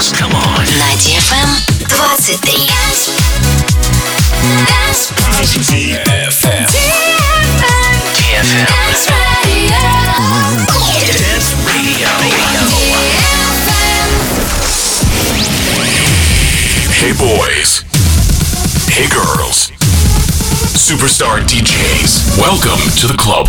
dance. Come on. На DFM 23. DFM. DFM. Dance Radio. Hey boys. Hey girls. Superstar DJs. Welcome to the club.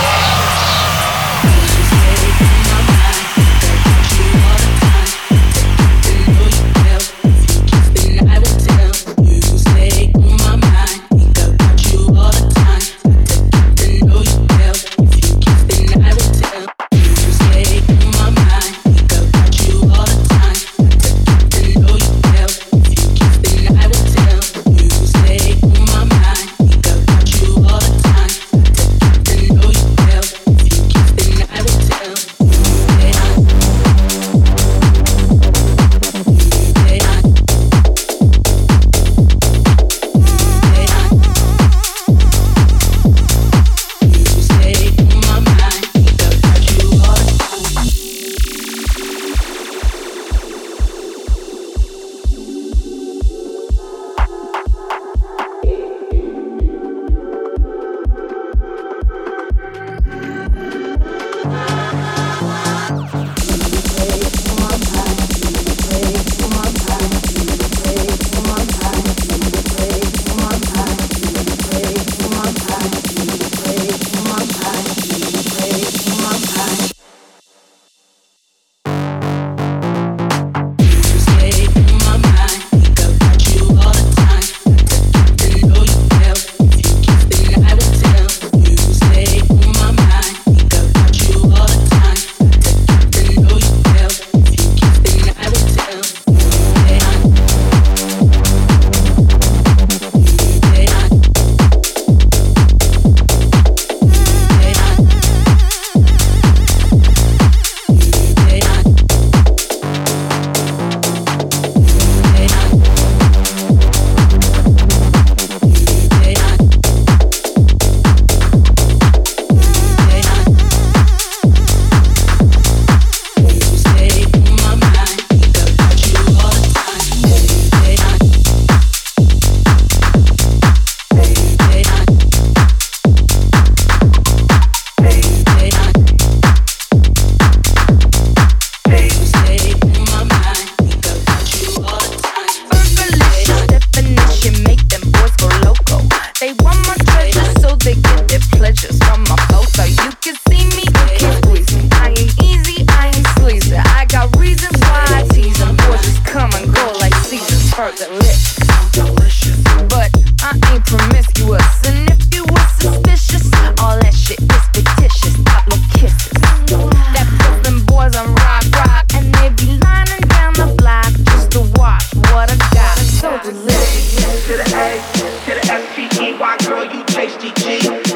That puts them boys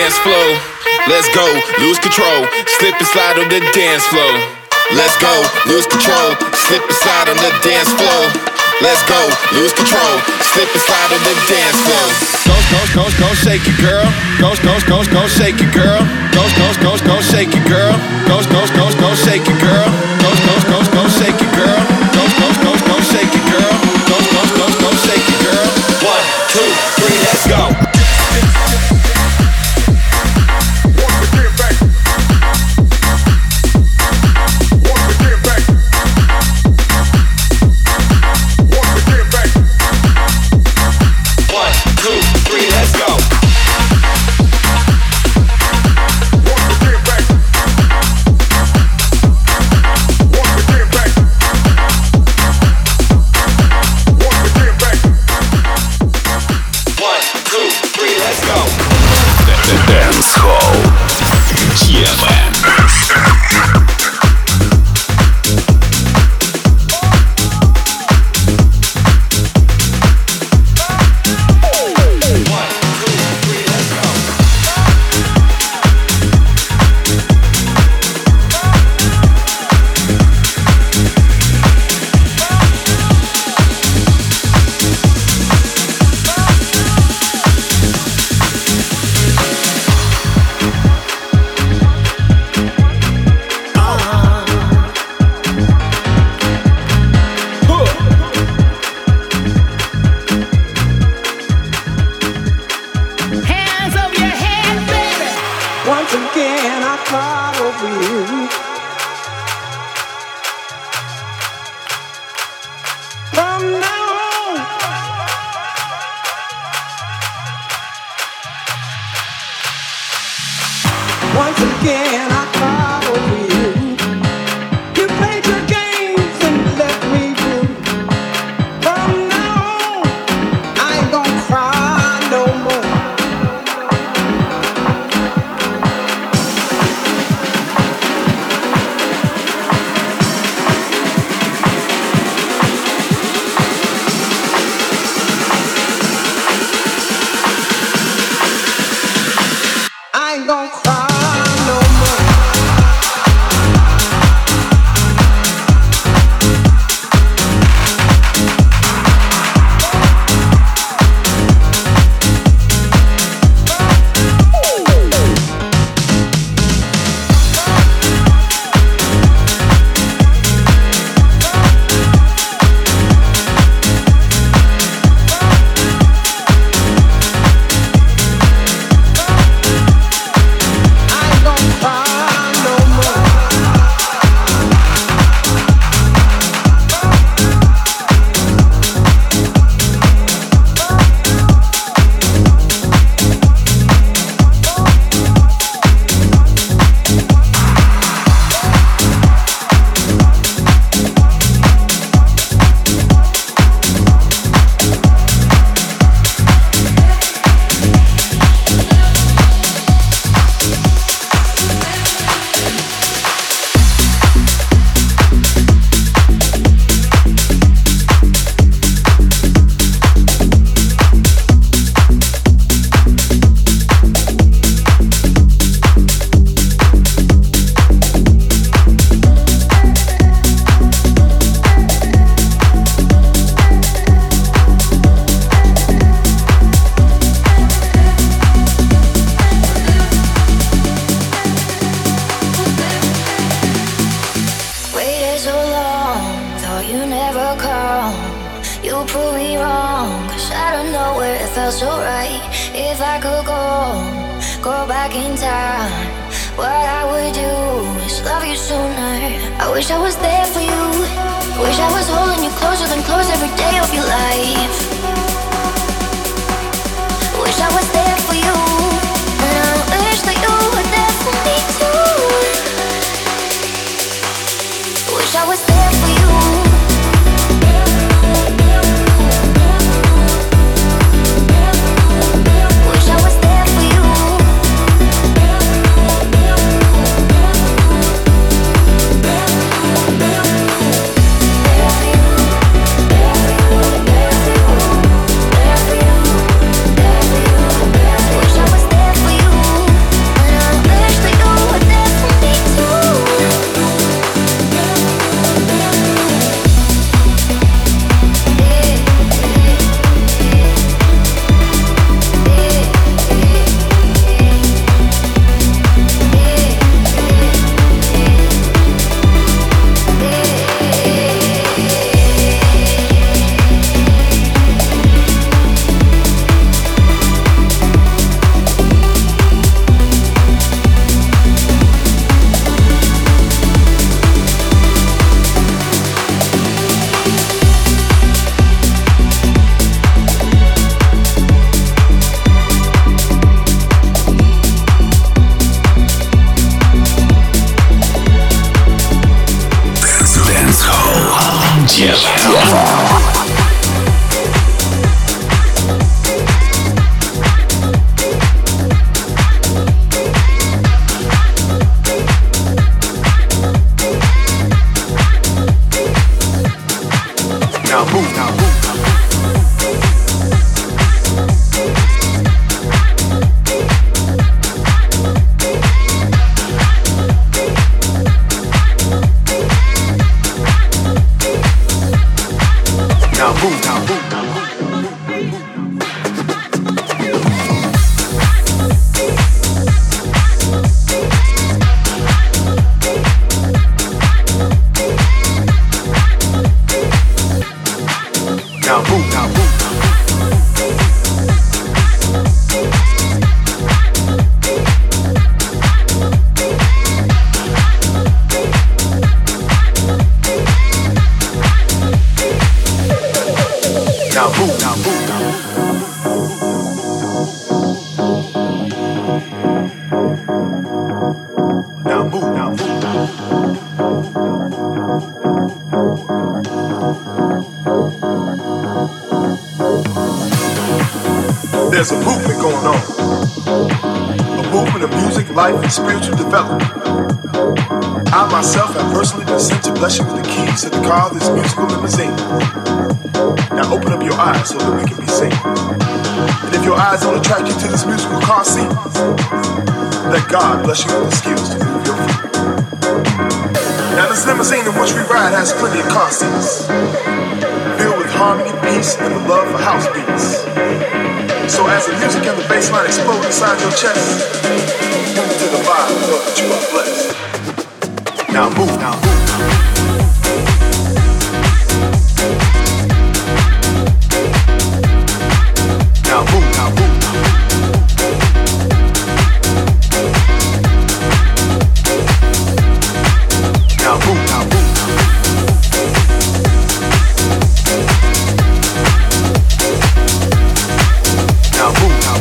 dance floor. Let's go, lose control, slip and slide on the dance floor. Let's go, lose control, slip and slide on the dance floor. Let's go, lose control, slip and slide on the dance floor. Go, go, go, go, shake it, girl. Go, go, go, go, shake it, girl. Go, go, go, go, shake it, girl. Go, go, go, go, shake it, girl. Go, go, go, go, let's go.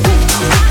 Move,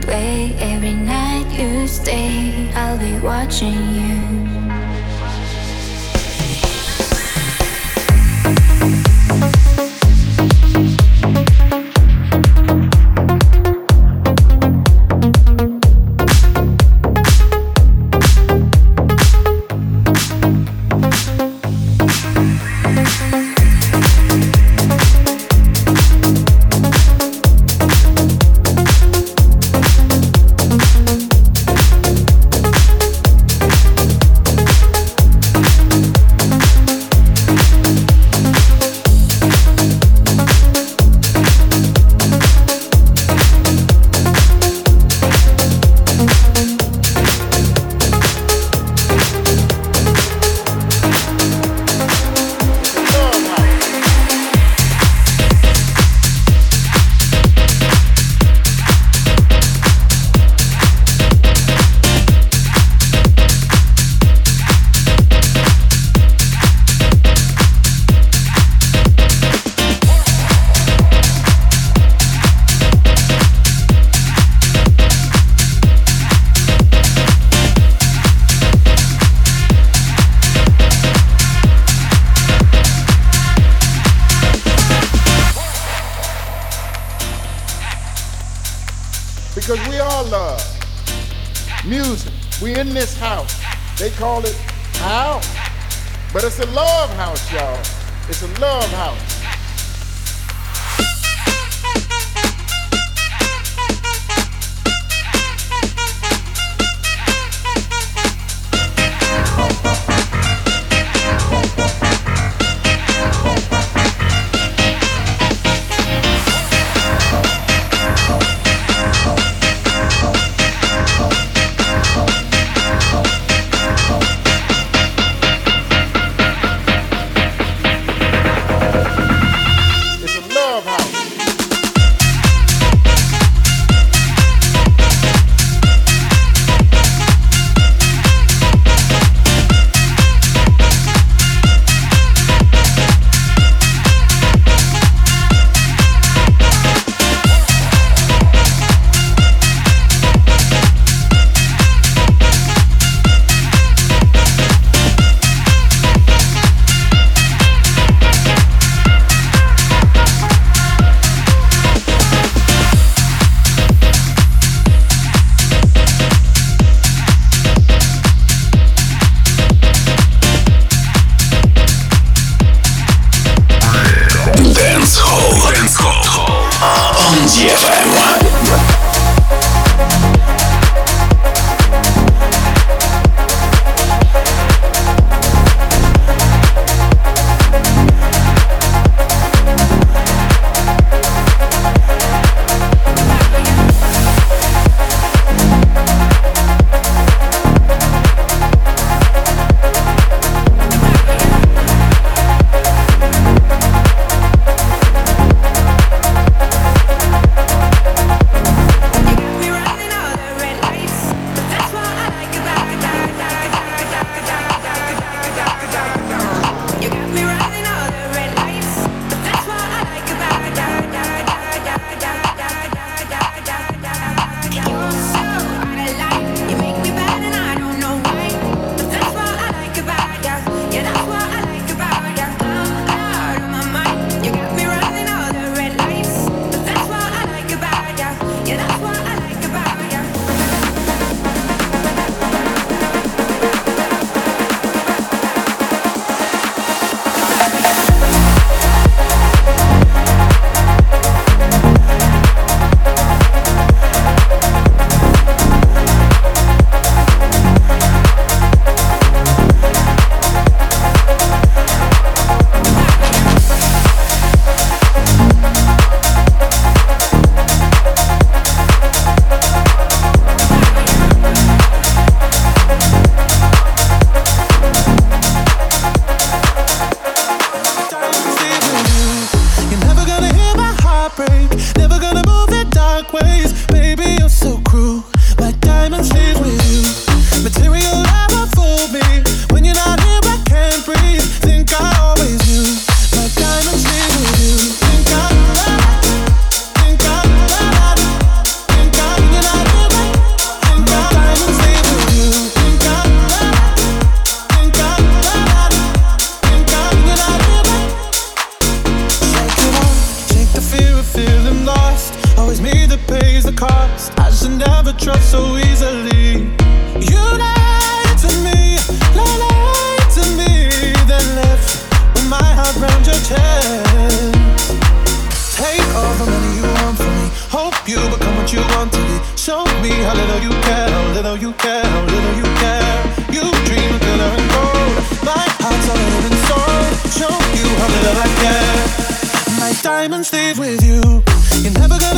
play, every night you stay, I'll be watching you. My diamonds leave with you. You're never gonna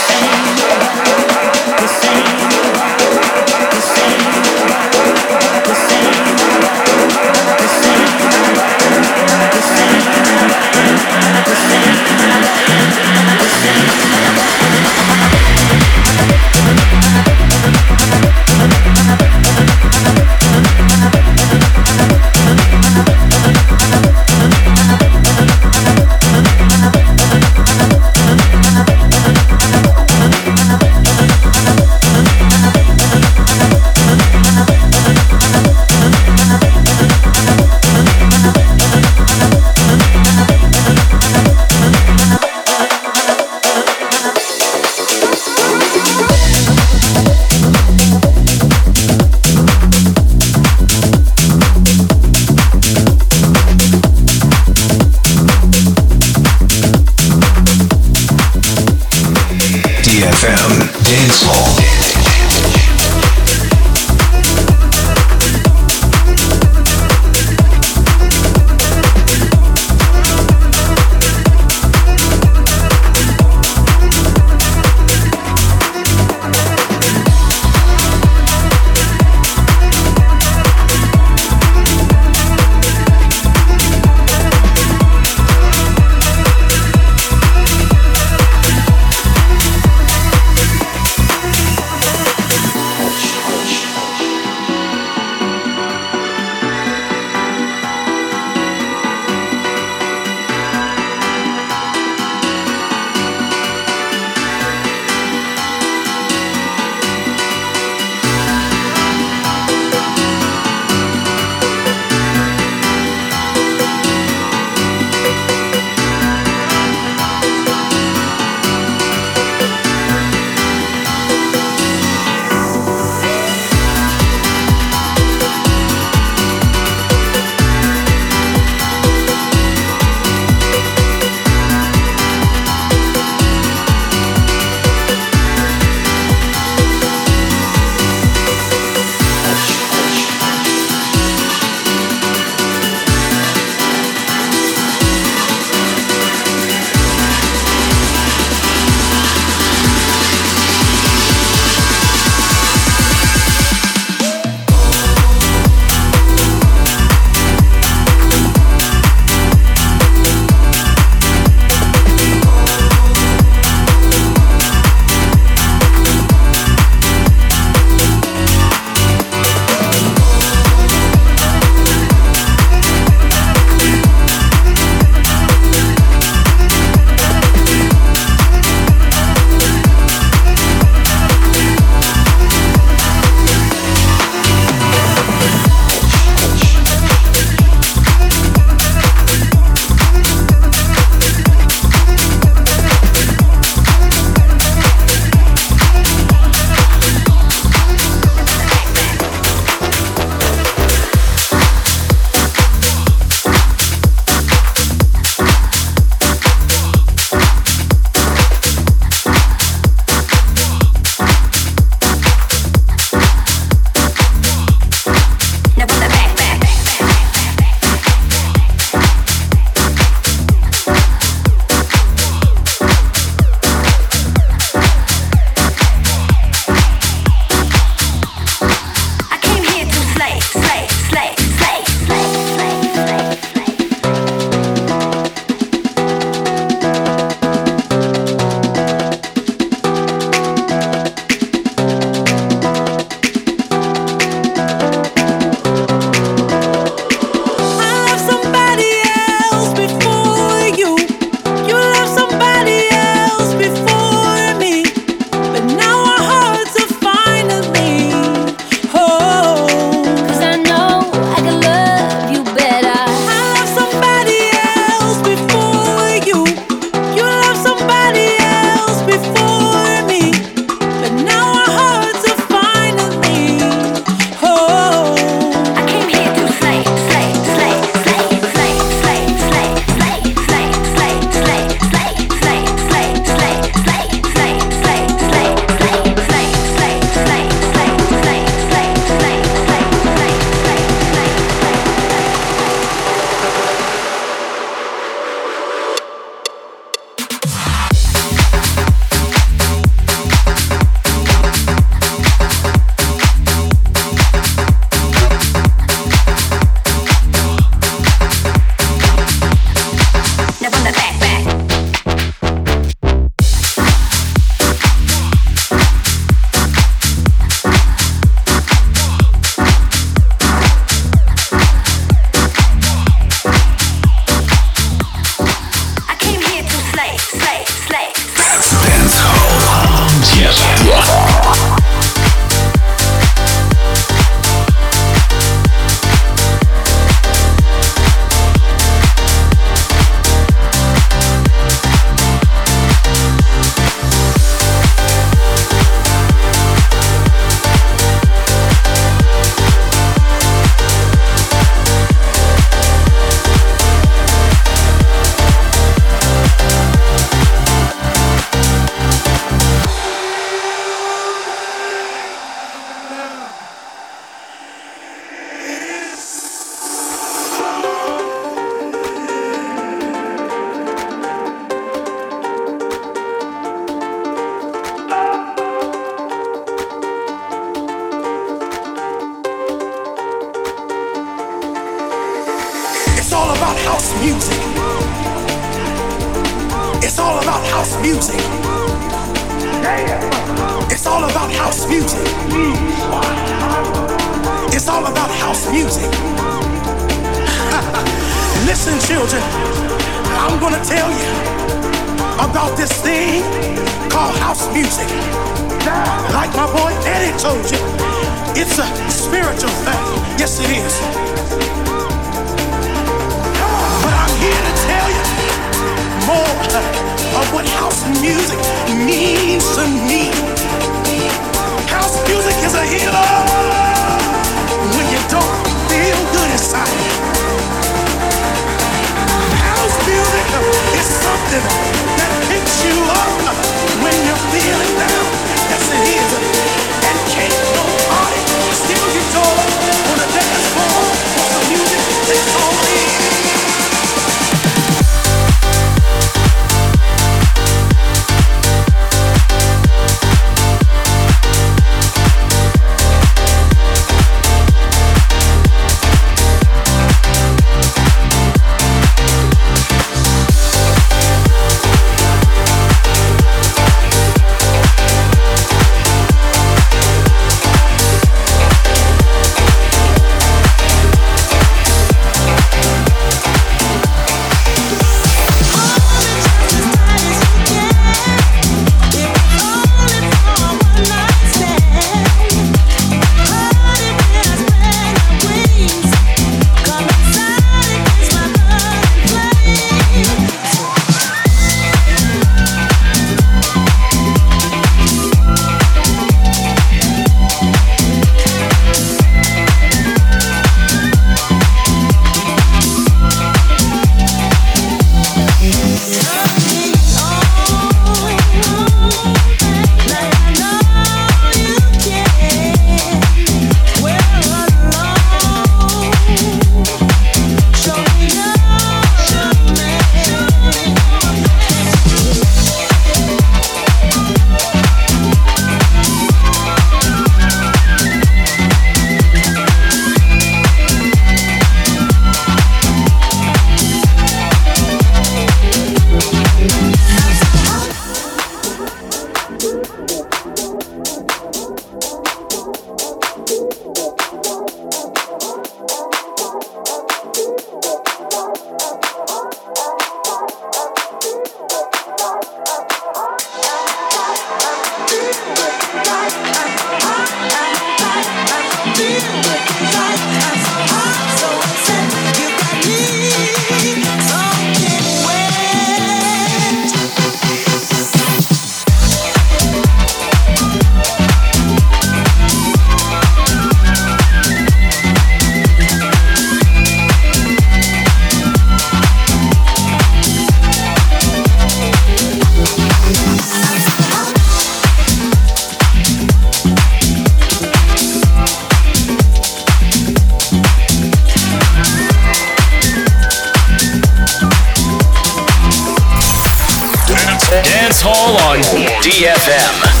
DFM.